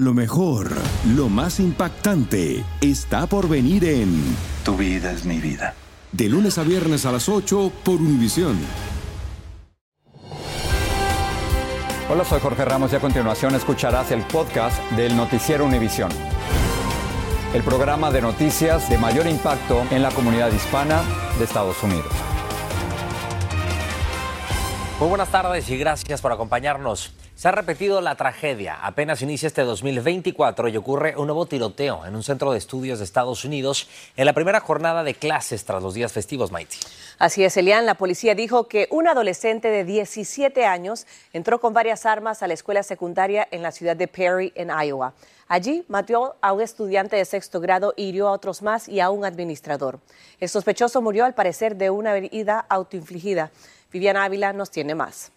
Lo mejor, lo más impactante, está por venir en Tu vida es mi vida. De lunes a viernes a las 8 por Univisión. Hola, soy Jorge Ramos y a continuación escucharás el podcast del Noticiero Univisión. El programa de noticias de mayor impacto en la comunidad hispana de Estados Unidos. Muy buenas tardes y gracias por acompañarnos. Se ha repetido la tragedia. Apenas inicia este 2024 y ocurre un nuevo tiroteo en un centro de estudios de Estados Unidos en la primera jornada de clases tras los días festivos, Mighty. Así es, Elian. La policía dijo que un adolescente de 17 años entró con varias armas a la escuela secundaria en la ciudad de Perry, en Iowa. Allí mató a un estudiante de sexto grado hirió a otros más y a un administrador. El sospechoso murió al parecer de una herida autoinfligida. Viviana Ávila nos tiene más.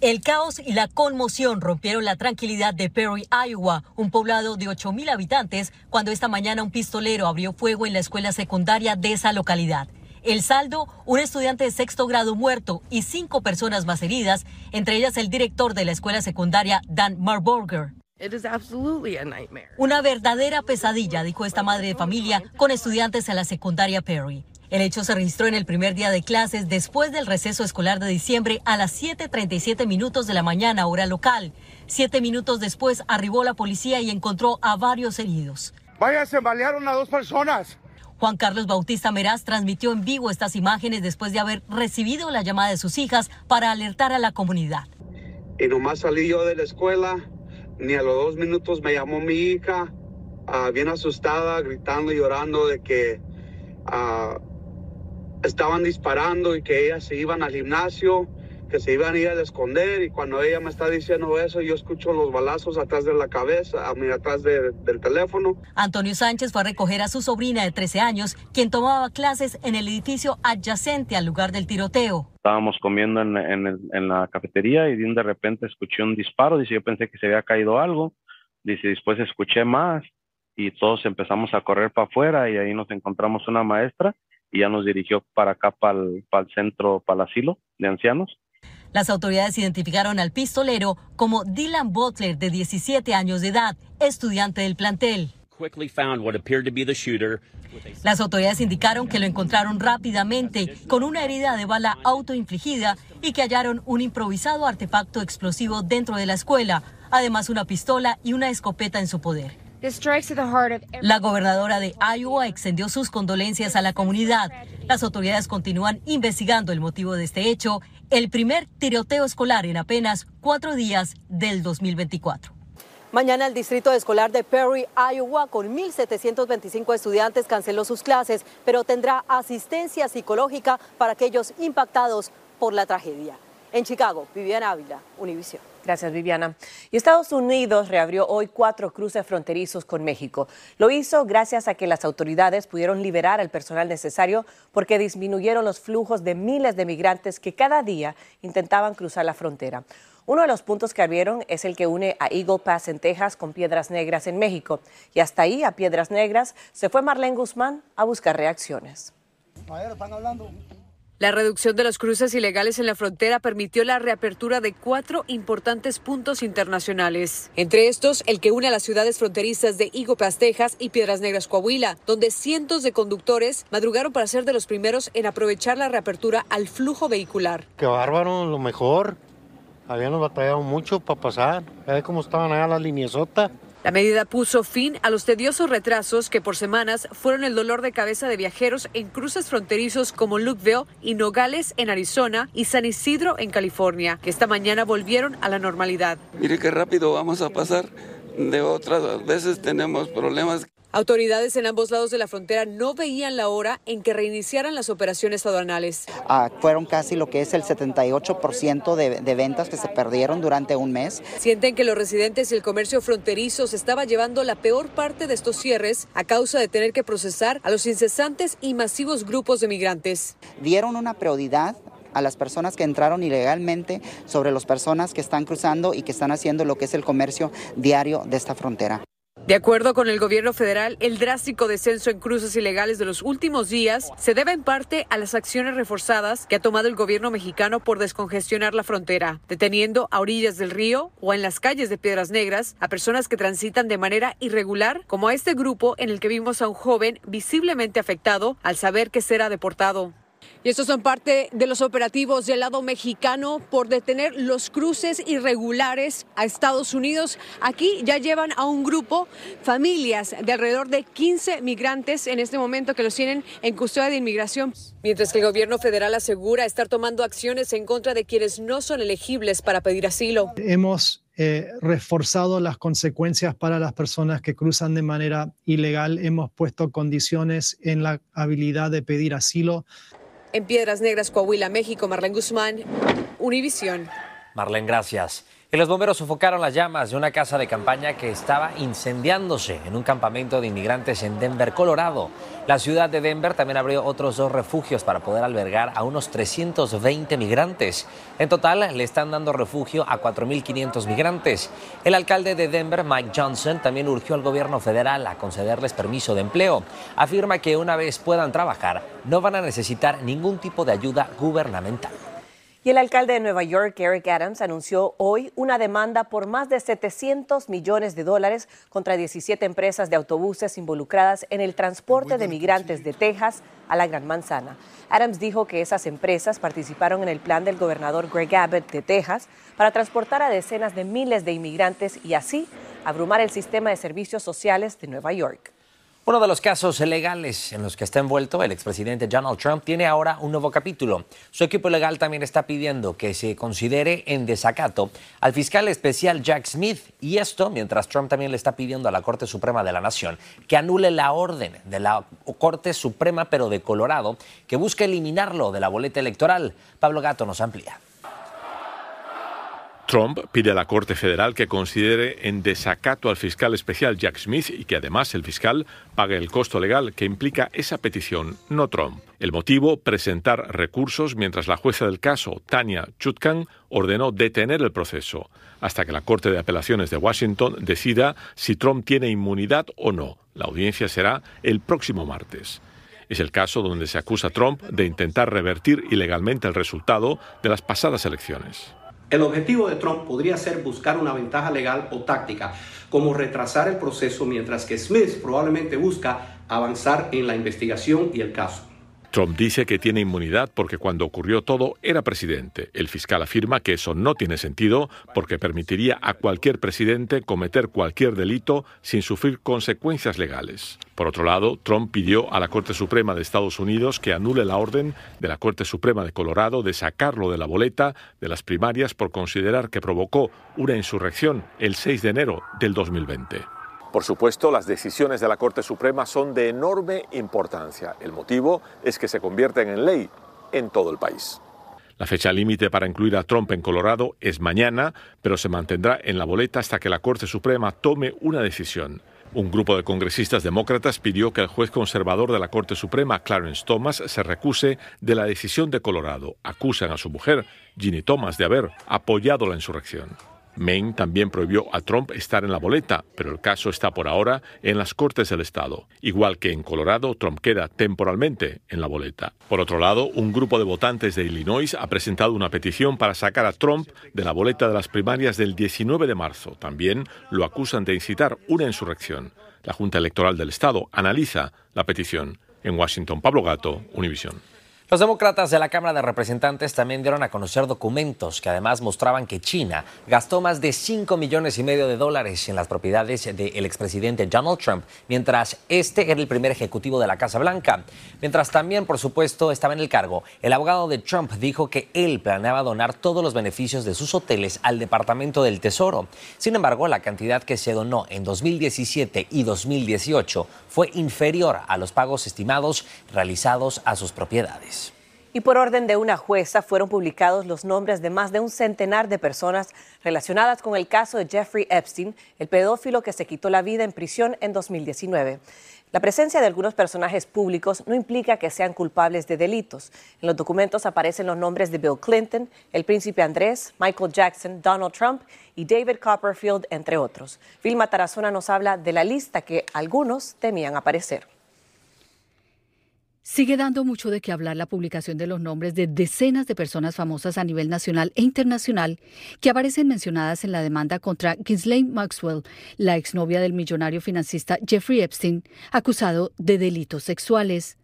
El caos y la conmoción rompieron la tranquilidad de Perry, Iowa, un poblado de 8.000 habitantes, cuando esta mañana un pistolero abrió fuego en la escuela secundaria de esa localidad. El saldo, un estudiante de sexto grado muerto y cinco personas más heridas, entre ellas el director de la escuela secundaria, Dan Marburger. Una verdadera pesadilla, dijo esta madre de familia, con estudiantes en la secundaria Perry. El hecho se registró en el primer día de clases después del receso escolar de diciembre a las 7.37 minutos de la mañana, hora local. Siete minutos después arribó la policía y encontró a varios heridos. Vaya, se balearon a dos personas. Juan Carlos Bautista Meraz transmitió en vivo estas imágenes después de haber recibido la llamada de sus hijas para alertar a la comunidad. Y nomás salí yo de la escuela, ni a los dos minutos me llamó mi hija, ah, bien asustada, gritando y llorando de que ah, estaban disparando y que ellas se iban al gimnasio, que se iban a ir a esconder y cuando ella me está diciendo eso yo escucho los balazos atrás de la cabeza, a mí atrás del teléfono. Antonio Sánchez fue a recoger a su sobrina de 13 años, quien tomaba clases en el edificio adyacente al lugar del tiroteo. Estábamos comiendo en, en la cafetería y de repente escuché un disparo, dice yo pensé que se había caído algo, dice después escuché más y todos empezamos a correr para afuera y ahí nos encontramos una maestra y ya nos dirigió para acá, para el, centro, para el asilo de ancianos. Las autoridades identificaron al pistolero como Dylan Butler, de 17 años de edad, estudiante del plantel. Las autoridades indicaron que lo encontraron rápidamente con una herida de bala autoinfligida y que hallaron un improvisado artefacto explosivo dentro de la escuela, además una pistola y una escopeta en su poder. La gobernadora de Iowa extendió sus condolencias a la comunidad. Las autoridades continúan investigando el motivo de este hecho, el primer tiroteo escolar en apenas cuatro días del 2024. Mañana el distrito escolar de Perry, Iowa, con 1.725 estudiantes canceló sus clases, pero tendrá asistencia psicológica para aquellos impactados por la tragedia. En Chicago, Viviana Ávila, Univision. Gracias, Viviana. Y Estados Unidos reabrió hoy cuatro cruces fronterizos con México. Lo hizo gracias a que las autoridades pudieron liberar al personal necesario porque disminuyeron los flujos de miles de migrantes que cada día intentaban cruzar la frontera. Uno de los puntos que abrieron es el que une a Eagle Pass en Texas con Piedras Negras en México. Y hasta ahí, a Piedras Negras, se fue Marlene Guzmán a buscar reacciones. están hablando. La reducción de los cruces ilegales en la frontera permitió la reapertura de cuatro importantes puntos internacionales. Entre estos, el que une a las ciudades fronterizas de Higo Texas y Piedras Negras, Coahuila, donde cientos de conductores madrugaron para ser de los primeros en aprovechar la reapertura al flujo vehicular. Qué bárbaro, lo mejor. Habíamos batallado mucho para pasar. Ya cómo estaban allá las liniesotas. La medida puso fin a los tediosos retrasos que por semanas fueron el dolor de cabeza de viajeros en cruces fronterizos como Lukeville y Nogales en Arizona y San Isidro en California, que esta mañana volvieron a la normalidad. Mire qué rápido vamos a pasar. De otras veces tenemos problemas. Autoridades en ambos lados de la frontera no veían la hora en que reiniciaran las operaciones aduanales. Ah, fueron casi lo que es el 78% de, de ventas que se perdieron durante un mes. Sienten que los residentes y el comercio fronterizo se estaba llevando la peor parte de estos cierres a causa de tener que procesar a los incesantes y masivos grupos de migrantes. Dieron una prioridad a las personas que entraron ilegalmente sobre las personas que están cruzando y que están haciendo lo que es el comercio diario de esta frontera. De acuerdo con el gobierno federal, el drástico descenso en cruces ilegales de los últimos días se debe en parte a las acciones reforzadas que ha tomado el gobierno mexicano por descongestionar la frontera, deteniendo a orillas del río o en las calles de Piedras Negras a personas que transitan de manera irregular, como a este grupo en el que vimos a un joven visiblemente afectado al saber que será deportado. Y estos son parte de los operativos del lado mexicano por detener los cruces irregulares a Estados Unidos. Aquí ya llevan a un grupo, familias de alrededor de 15 migrantes en este momento que los tienen en custodia de inmigración. Mientras que el gobierno federal asegura estar tomando acciones en contra de quienes no son elegibles para pedir asilo. Hemos eh, reforzado las consecuencias para las personas que cruzan de manera ilegal. Hemos puesto condiciones en la habilidad de pedir asilo. En Piedras Negras, Coahuila, México, Marlene Guzmán, Univisión. Marlene, gracias. Los bomberos sofocaron las llamas de una casa de campaña que estaba incendiándose en un campamento de inmigrantes en Denver, Colorado. La ciudad de Denver también abrió otros dos refugios para poder albergar a unos 320 migrantes. En total le están dando refugio a 4.500 migrantes. El alcalde de Denver, Mike Johnson, también urgió al gobierno federal a concederles permiso de empleo. Afirma que una vez puedan trabajar, no van a necesitar ningún tipo de ayuda gubernamental. Y el alcalde de Nueva York, Eric Adams, anunció hoy una demanda por más de 700 millones de dólares contra 17 empresas de autobuses involucradas en el transporte de migrantes de Texas a la Gran Manzana. Adams dijo que esas empresas participaron en el plan del gobernador Greg Abbott de Texas para transportar a decenas de miles de inmigrantes y así abrumar el sistema de servicios sociales de Nueva York. Uno de los casos legales en los que está envuelto el expresidente Donald Trump tiene ahora un nuevo capítulo. Su equipo legal también está pidiendo que se considere en desacato al fiscal especial Jack Smith y esto mientras Trump también le está pidiendo a la Corte Suprema de la Nación que anule la orden de la Corte Suprema pero de Colorado que busca eliminarlo de la boleta electoral. Pablo Gato nos amplía. Trump pide a la Corte Federal que considere en desacato al fiscal especial Jack Smith y que además el fiscal pague el costo legal que implica esa petición, no Trump. El motivo, presentar recursos mientras la jueza del caso, Tania Chutkan, ordenó detener el proceso hasta que la Corte de Apelaciones de Washington decida si Trump tiene inmunidad o no. La audiencia será el próximo martes. Es el caso donde se acusa a Trump de intentar revertir ilegalmente el resultado de las pasadas elecciones. El objetivo de Trump podría ser buscar una ventaja legal o táctica, como retrasar el proceso, mientras que Smith probablemente busca avanzar en la investigación y el caso. Trump dice que tiene inmunidad porque cuando ocurrió todo era presidente. El fiscal afirma que eso no tiene sentido porque permitiría a cualquier presidente cometer cualquier delito sin sufrir consecuencias legales. Por otro lado, Trump pidió a la Corte Suprema de Estados Unidos que anule la orden de la Corte Suprema de Colorado de sacarlo de la boleta de las primarias por considerar que provocó una insurrección el 6 de enero del 2020. Por supuesto, las decisiones de la Corte Suprema son de enorme importancia. El motivo es que se convierten en ley en todo el país. La fecha límite para incluir a Trump en Colorado es mañana, pero se mantendrá en la boleta hasta que la Corte Suprema tome una decisión. Un grupo de congresistas demócratas pidió que el juez conservador de la Corte Suprema, Clarence Thomas, se recuse de la decisión de Colorado. Acusan a su mujer, Ginny Thomas, de haber apoyado la insurrección. Maine también prohibió a Trump estar en la boleta, pero el caso está por ahora en las Cortes del Estado. Igual que en Colorado, Trump queda temporalmente en la boleta. Por otro lado, un grupo de votantes de Illinois ha presentado una petición para sacar a Trump de la boleta de las primarias del 19 de marzo. También lo acusan de incitar una insurrección. La Junta Electoral del Estado analiza la petición. En Washington, Pablo Gato, Univision. Los demócratas de la Cámara de Representantes también dieron a conocer documentos que además mostraban que China gastó más de 5 millones y medio de dólares en las propiedades del expresidente Donald Trump, mientras este era el primer ejecutivo de la Casa Blanca. Mientras también, por supuesto, estaba en el cargo, el abogado de Trump dijo que él planeaba donar todos los beneficios de sus hoteles al Departamento del Tesoro. Sin embargo, la cantidad que se donó en 2017 y 2018 fue inferior a los pagos estimados realizados a sus propiedades. Y por orden de una jueza fueron publicados los nombres de más de un centenar de personas relacionadas con el caso de Jeffrey Epstein, el pedófilo que se quitó la vida en prisión en 2019. La presencia de algunos personajes públicos no implica que sean culpables de delitos. En los documentos aparecen los nombres de Bill Clinton, el príncipe Andrés, Michael Jackson, Donald Trump y David Copperfield, entre otros. Vilma Tarazona nos habla de la lista que algunos temían aparecer. Sigue dando mucho de qué hablar la publicación de los nombres de decenas de personas famosas a nivel nacional e internacional que aparecen mencionadas en la demanda contra Ghislaine Maxwell, la exnovia del millonario financista Jeffrey Epstein, acusado de delitos sexuales.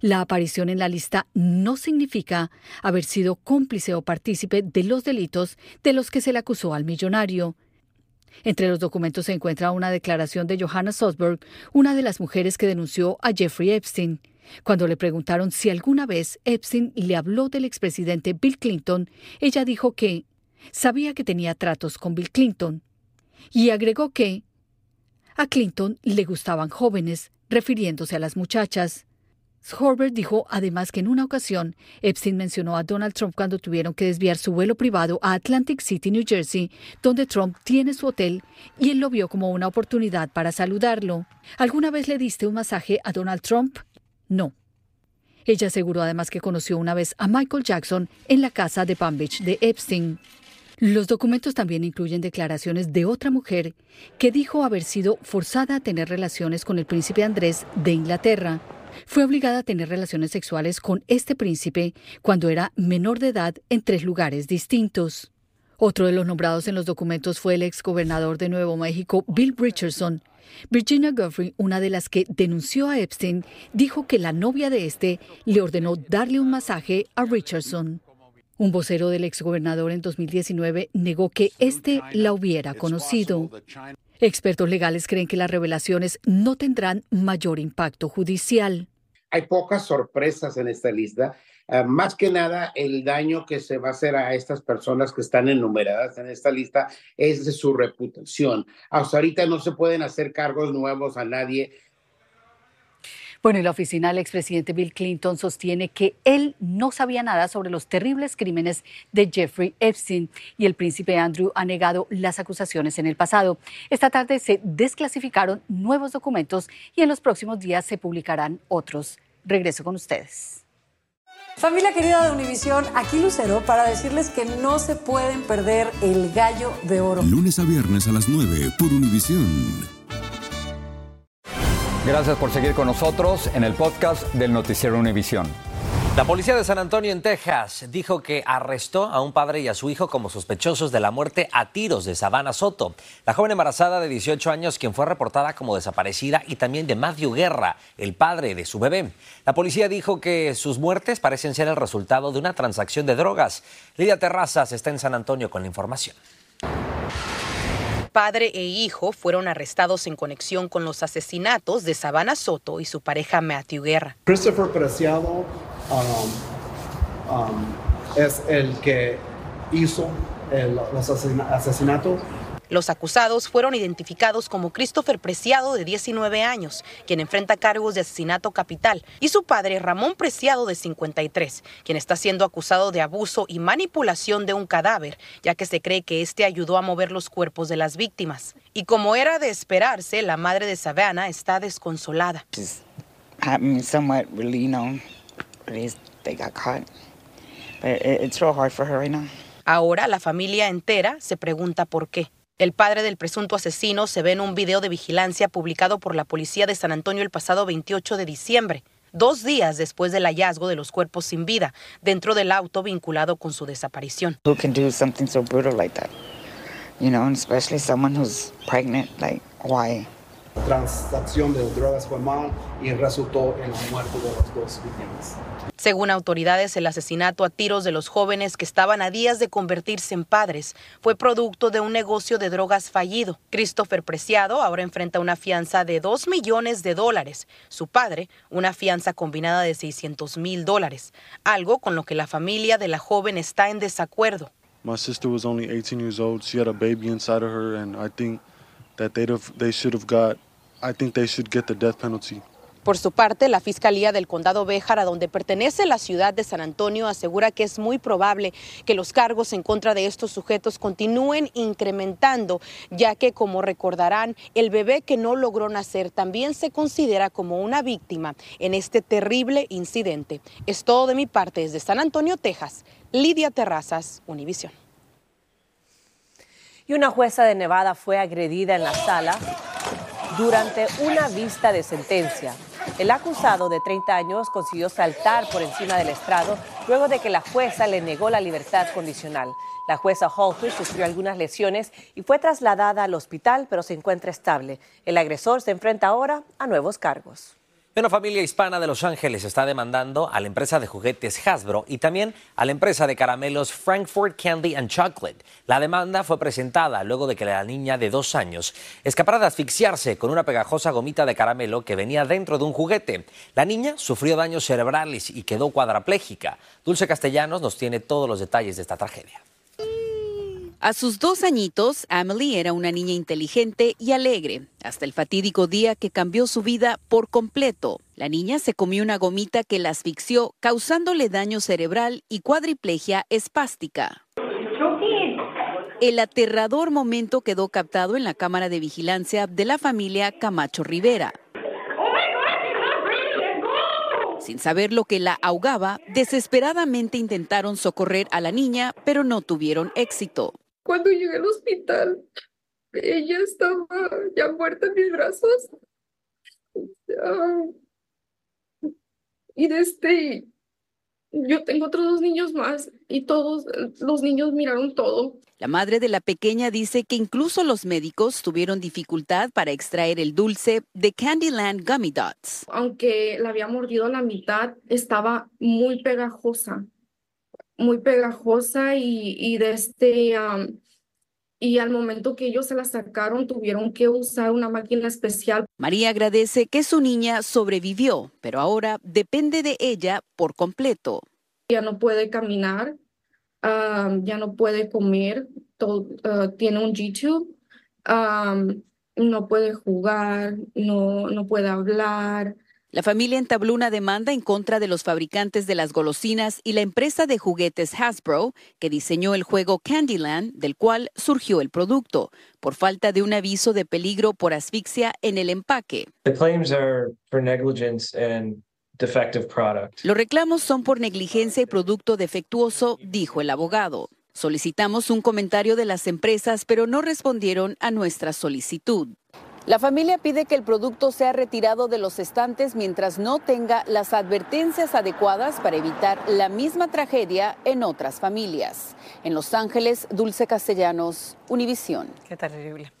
La aparición en la lista no significa haber sido cómplice o partícipe de los delitos de los que se le acusó al millonario. Entre los documentos se encuentra una declaración de Johanna Sosberg, una de las mujeres que denunció a Jeffrey Epstein. Cuando le preguntaron si alguna vez Epstein le habló del expresidente Bill Clinton, ella dijo que sabía que tenía tratos con Bill Clinton y agregó que a Clinton le gustaban jóvenes, refiriéndose a las muchachas. Horber dijo además que en una ocasión Epstein mencionó a Donald Trump cuando tuvieron que desviar su vuelo privado a Atlantic City, New Jersey, donde Trump tiene su hotel, y él lo vio como una oportunidad para saludarlo. ¿Alguna vez le diste un masaje a Donald Trump? No. Ella aseguró además que conoció una vez a Michael Jackson en la casa de Palm Beach de Epstein. Los documentos también incluyen declaraciones de otra mujer que dijo haber sido forzada a tener relaciones con el príncipe Andrés de Inglaterra. Fue obligada a tener relaciones sexuales con este príncipe cuando era menor de edad en tres lugares distintos. Otro de los nombrados en los documentos fue el exgobernador de Nuevo México, Bill Richardson, Virginia Guthrie, una de las que denunció a Epstein, dijo que la novia de este le ordenó darle un masaje a Richardson. Un vocero del exgobernador en 2019 negó que éste la hubiera conocido. Expertos legales creen que las revelaciones no tendrán mayor impacto judicial. Hay pocas sorpresas en esta lista Ah, más que nada, el daño que se va a hacer a estas personas que están enumeradas en esta lista es de su reputación. Hasta ahorita no se pueden hacer cargos nuevos a nadie. Bueno, y la oficina del expresidente Bill Clinton sostiene que él no sabía nada sobre los terribles crímenes de Jeffrey Epstein y el príncipe Andrew ha negado las acusaciones en el pasado. Esta tarde se desclasificaron nuevos documentos y en los próximos días se publicarán otros. Regreso con ustedes. Familia querida de Univisión, aquí Lucero para decirles que no se pueden perder el gallo de oro. Lunes a viernes a las 9 por Univisión. Gracias por seguir con nosotros en el podcast del Noticiero Univisión. La policía de San Antonio, en Texas, dijo que arrestó a un padre y a su hijo como sospechosos de la muerte a tiros de Savannah Soto, la joven embarazada de 18 años quien fue reportada como desaparecida y también de Matthew Guerra, el padre de su bebé. La policía dijo que sus muertes parecen ser el resultado de una transacción de drogas. Lidia Terrazas está en San Antonio con la información padre e hijo fueron arrestados en conexión con los asesinatos de Savannah Soto y su pareja Matthew Guerra. Christopher Preciado Um, um, es el que hizo los asesinatos. Los acusados fueron identificados como Christopher Preciado, de 19 años, quien enfrenta cargos de asesinato capital, y su padre Ramón Preciado, de 53, quien está siendo acusado de abuso y manipulación de un cadáver, ya que se cree que este ayudó a mover los cuerpos de las víctimas. Y como era de esperarse, la madre de Savannah está desconsolada. Ahora la familia entera se pregunta por qué. El padre del presunto asesino se ve en un video de vigilancia publicado por la policía de San Antonio el pasado 28 de diciembre, dos días después del hallazgo de los cuerpos sin vida dentro del auto vinculado con su desaparición. Who can do something so brutal like that? You know, especially someone who's pregnant, like why? Transacción de drogas fue mal y resultó en la muerte de los dos víctimas. Según autoridades, el asesinato a tiros de los jóvenes que estaban a días de convertirse en padres fue producto de un negocio de drogas fallido. Christopher Preciado ahora enfrenta una fianza de 2 millones de dólares. Su padre, una fianza combinada de 600 mil dólares, algo con lo que la familia de la joven está en desacuerdo. My sister was only 18 years old. She had a baby inside of her, and I think that they they should have got. I think they should get the death penalty. Por su parte, la Fiscalía del Condado Béjar, a donde pertenece la ciudad de San Antonio, asegura que es muy probable que los cargos en contra de estos sujetos continúen incrementando, ya que, como recordarán, el bebé que no logró nacer también se considera como una víctima en este terrible incidente. Es todo de mi parte desde San Antonio, Texas. Lidia Terrazas, Univisión. Y una jueza de Nevada fue agredida en la sala durante una vista de sentencia. El acusado de 30 años consiguió saltar por encima del estrado luego de que la jueza le negó la libertad condicional. La jueza Holter sufrió algunas lesiones y fue trasladada al hospital, pero se encuentra estable. El agresor se enfrenta ahora a nuevos cargos. Una familia hispana de Los Ángeles está demandando a la empresa de juguetes Hasbro y también a la empresa de caramelos Frankfurt Candy and Chocolate. La demanda fue presentada luego de que la niña de dos años escapara de asfixiarse con una pegajosa gomita de caramelo que venía dentro de un juguete. La niña sufrió daños cerebrales y quedó cuadraplégica. Dulce Castellanos nos tiene todos los detalles de esta tragedia. A sus dos añitos, Emily era una niña inteligente y alegre, hasta el fatídico día que cambió su vida por completo. La niña se comió una gomita que la asfixió, causándole daño cerebral y cuadriplegia espástica. El aterrador momento quedó captado en la cámara de vigilancia de la familia Camacho Rivera. Sin saber lo que la ahogaba, desesperadamente intentaron socorrer a la niña, pero no tuvieron éxito. Cuando llegué al hospital, ella estaba ya muerta en mis brazos. y desde este, yo tengo otros dos niños más y todos los niños miraron todo. La madre de la pequeña dice que incluso los médicos tuvieron dificultad para extraer el dulce de Candyland Gummy Dots. Aunque la había mordido a la mitad, estaba muy pegajosa muy pegajosa y, y de este, y al momento que ellos se la sacaron tuvieron que usar una máquina especial. María agradece que su niña sobrevivió, pero ahora depende de ella por completo. Ya no puede caminar, ya no puede comer, todo, ah, tiene un YouTube, no puede jugar, no, no puede hablar, la familia entabló una demanda en contra de los fabricantes de las golosinas y la empresa de juguetes Hasbro, que diseñó el juego Candyland, del cual surgió el producto, por falta de un aviso de peligro por asfixia en el empaque. Los reclamos son por negligencia y producto defectuoso, dijo el abogado. Solicitamos un comentario de las empresas, pero no respondieron a nuestra solicitud. La familia pide que el producto sea retirado de los estantes mientras no tenga las advertencias adecuadas para evitar la misma tragedia en otras familias. En Los Ángeles, Dulce Castellanos, Univisión. Qué terrible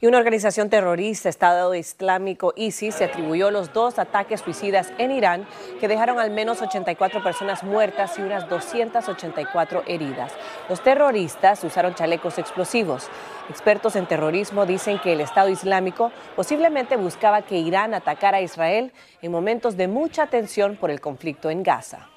y una organización terrorista, Estado Islámico ISIS, se atribuyó los dos ataques suicidas en Irán que dejaron al menos 84 personas muertas y unas 284 heridas. Los terroristas usaron chalecos explosivos. Expertos en terrorismo dicen que el Estado Islámico posiblemente buscaba que Irán atacara a Israel en momentos de mucha tensión por el conflicto en Gaza.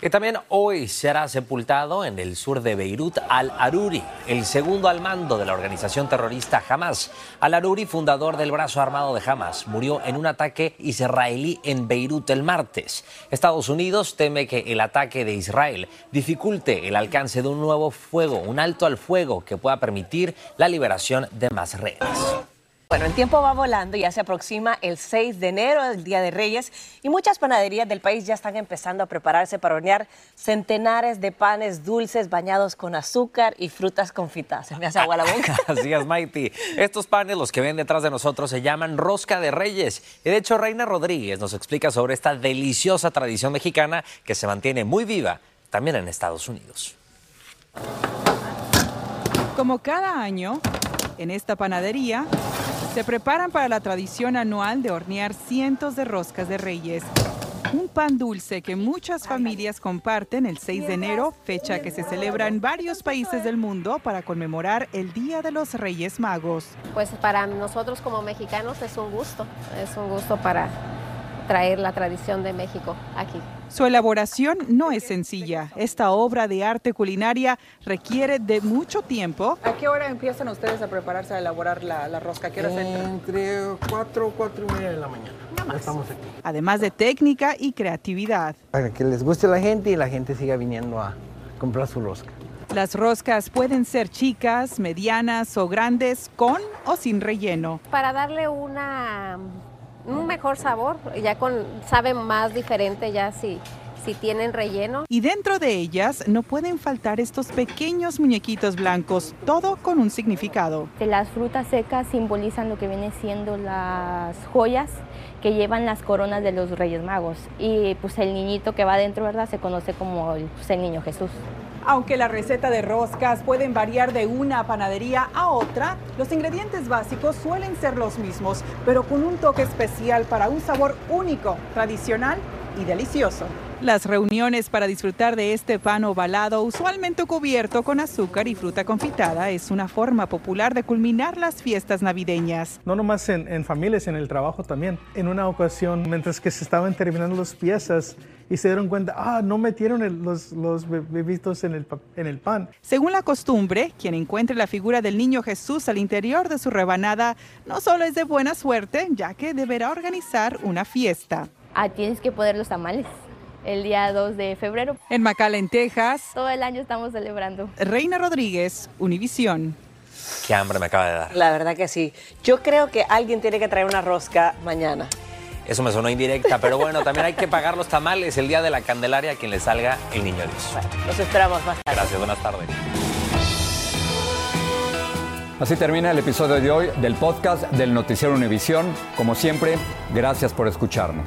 Y también hoy será sepultado en el sur de Beirut al-Aruri, el segundo al mando de la organización terrorista Hamas. Al-Aruri, fundador del brazo armado de Hamas, murió en un ataque israelí en Beirut el martes. Estados Unidos teme que el ataque de Israel dificulte el alcance de un nuevo fuego, un alto al fuego que pueda permitir la liberación de más rehenes. Bueno, el tiempo va volando, ya se aproxima el 6 de enero, el Día de Reyes, y muchas panaderías del país ya están empezando a prepararse para hornear centenares de panes dulces bañados con azúcar y frutas confitadas. Se me hace agua la boca. Así es, Mighty. Estos panes, los que ven detrás de nosotros, se llaman rosca de reyes. Y de hecho, Reina Rodríguez nos explica sobre esta deliciosa tradición mexicana que se mantiene muy viva también en Estados Unidos. Como cada año, en esta panadería se preparan para la tradición anual de hornear cientos de roscas de reyes. Un pan dulce que muchas familias comparten el 6 de enero, fecha que se celebra en varios países del mundo para conmemorar el Día de los Reyes Magos. Pues para nosotros como mexicanos es un gusto, es un gusto para, traer la tradición de México aquí. Su elaboración no es sencilla. Esta obra de arte culinaria requiere de mucho tiempo. ¿A qué hora empiezan ustedes a prepararse a elaborar la, rosca? ¿Qué hora Entre 4 4 y media de la mañana. Ya estamos aquí. Además de técnica y creatividad. Para que les guste a la gente y la gente siga viniendo a comprar su rosca. Las roscas pueden ser chicas, medianas o grandes, con o sin relleno. Para darle una un mejor sabor, ya con sabe más diferente ya si si tienen relleno. Y dentro de ellas no pueden faltar estos pequeños muñequitos blancos, todo con un significado. Las frutas secas simbolizan lo que viene siendo las joyas que llevan las coronas de los Reyes Magos y pues el niñito que va dentro, ¿verdad? Se conoce como el, pues, el niño Jesús. Aunque la receta de roscas pueden variar de una panadería a otra, los ingredientes básicos suelen ser los mismos, pero con un toque especial para un sabor único, tradicional y delicioso. Las reuniones para disfrutar de este pan ovalado, usualmente cubierto con azúcar y fruta confitada, es una forma popular de culminar las fiestas navideñas. No nomás en, familias, en el trabajo también. En una ocasión, mientras que se estaban terminando las piezas, y se dieron cuenta, ah, no metieron los, los bebitos en el, en el pan. Según la costumbre, quien encuentre la figura del niño Jesús al interior de su rebanada no solo es de buena suerte, ya que deberá organizar una fiesta. Ah, tienes que poner los tamales el día 2 de febrero. En McAllen, Texas. Todo el año estamos celebrando. Reina Rodríguez, Univisión. Qué hambre me acaba de dar. La verdad que sí. Yo creo que alguien tiene que traer una rosca mañana. Eso me sonó indirecta, pero bueno, también hay que pagar los tamales el día de la Candelaria a quien le salga el niño Dios. Bueno, los esperamos más tarde. Gracias, buenas tardes. Así termina el episodio de hoy del podcast del Noticiero Univisión. Como siempre, gracias por escucharnos.